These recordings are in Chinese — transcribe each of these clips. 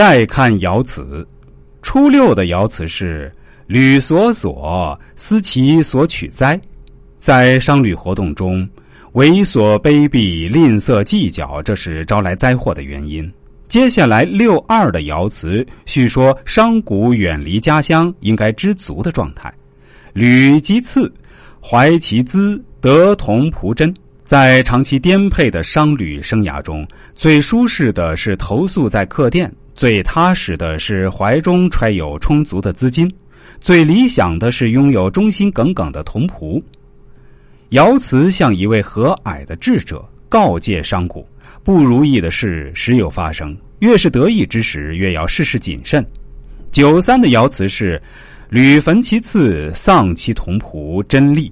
再看爻辞，初六的爻辞是“履所所，思其所取哉”。在商旅活动中，猥琐卑鄙、吝啬计较，这是招来灾祸的原因。接下来六二的爻辞叙说商贾远离家乡，应该知足的状态。履即次，怀其资，得同仆真。在长期颠沛的商旅生涯中，最舒适的是投宿在客店。最踏实的是怀中揣有充足的资金，最理想的是拥有忠心耿耿的同仆。爻辞像一位和蔼的智者，告诫商贾：不如意的事时有发生，越是得意之时，越要事事谨慎。九三的爻辞是：履焚其次，丧其同仆，真利。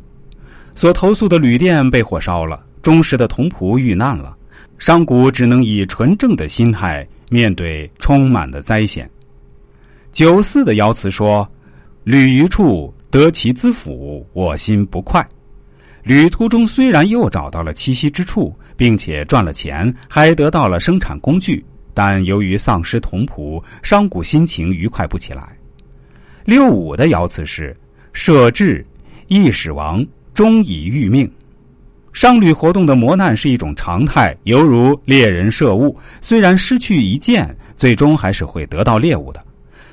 所投诉的旅店被火烧了，忠实的同仆遇难了，商贾只能以纯正的心态。面对充满的灾险，九四的爻辞说：“旅于处得其资府，我心不快。”旅途中虽然又找到了栖息之处，并且赚了钱，还得到了生产工具，但由于丧失同仆，商贾心情愉快不起来。六五的爻辞是：“舍志，易使亡，终以欲命。”商旅活动的磨难是一种常态，犹如猎人射物，虽然失去一箭，最终还是会得到猎物的。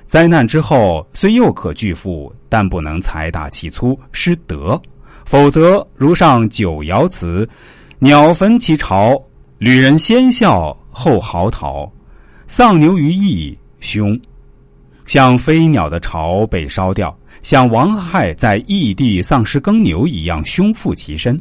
灾难之后虽又可巨富，但不能财大气粗失德，否则如上九爻辞：鸟焚其巢，旅人先笑后嚎啕；丧牛于邑，凶。像飞鸟的巢被烧掉，像王亥在异地丧失耕牛一样，凶负其身。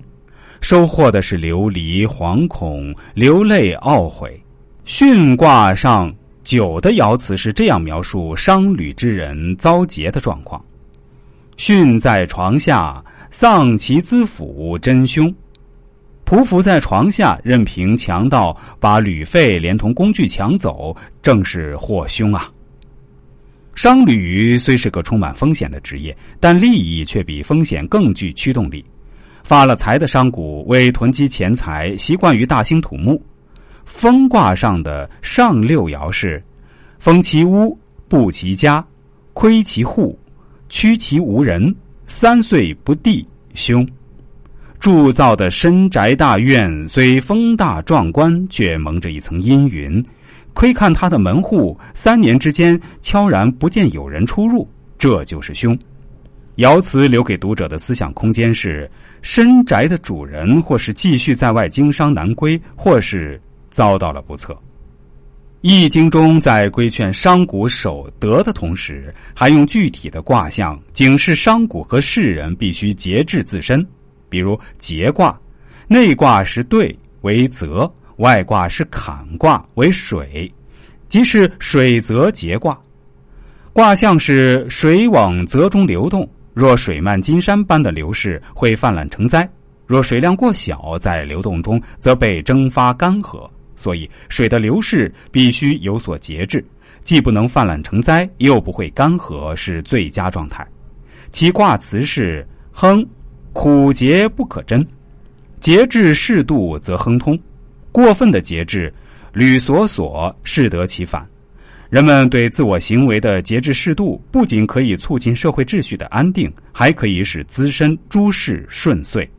收获的是流离、惶恐、流泪、懊悔。巽卦上九的爻辞是这样描述商旅之人遭劫的状况：巽在床下，丧其资府，真凶。匍匐在床下，任凭强盗把旅费连同工具抢走，正是祸凶啊！商旅虽是个充满风险的职业，但利益却比风险更具驱动力。发了财的商贾为囤积钱财，习惯于大兴土木。风卦上的上六爻是：封其屋，布其家，窥其户，屈其无人，三岁不地，凶。铸造的深宅大院虽风大壮观，却蒙着一层阴云。窥看他的门户，三年之间悄然不见有人出入，这就是凶。爻辞留给读者的思想空间是：深宅的主人，或是继续在外经商难归，或是遭到了不测。《易经》中在规劝商贾守德的同时，还用具体的卦象警示商贾和世人必须节制自身。比如节卦，内卦是兑为泽，外卦是坎卦为水，即是水泽节卦。卦象是水往泽中流动。若水漫金山般的流逝，会泛滥成灾；若水量过小，在流动中则被蒸发干涸。所以，水的流逝必须有所节制，既不能泛滥成灾，又不会干涸，是最佳状态。其卦辞是“亨”，苦节不可贞，节制适度则亨通，过分的节制，履所所，适得其反。人们对自我行为的节制适度，不仅可以促进社会秩序的安定，还可以使自身诸事顺遂。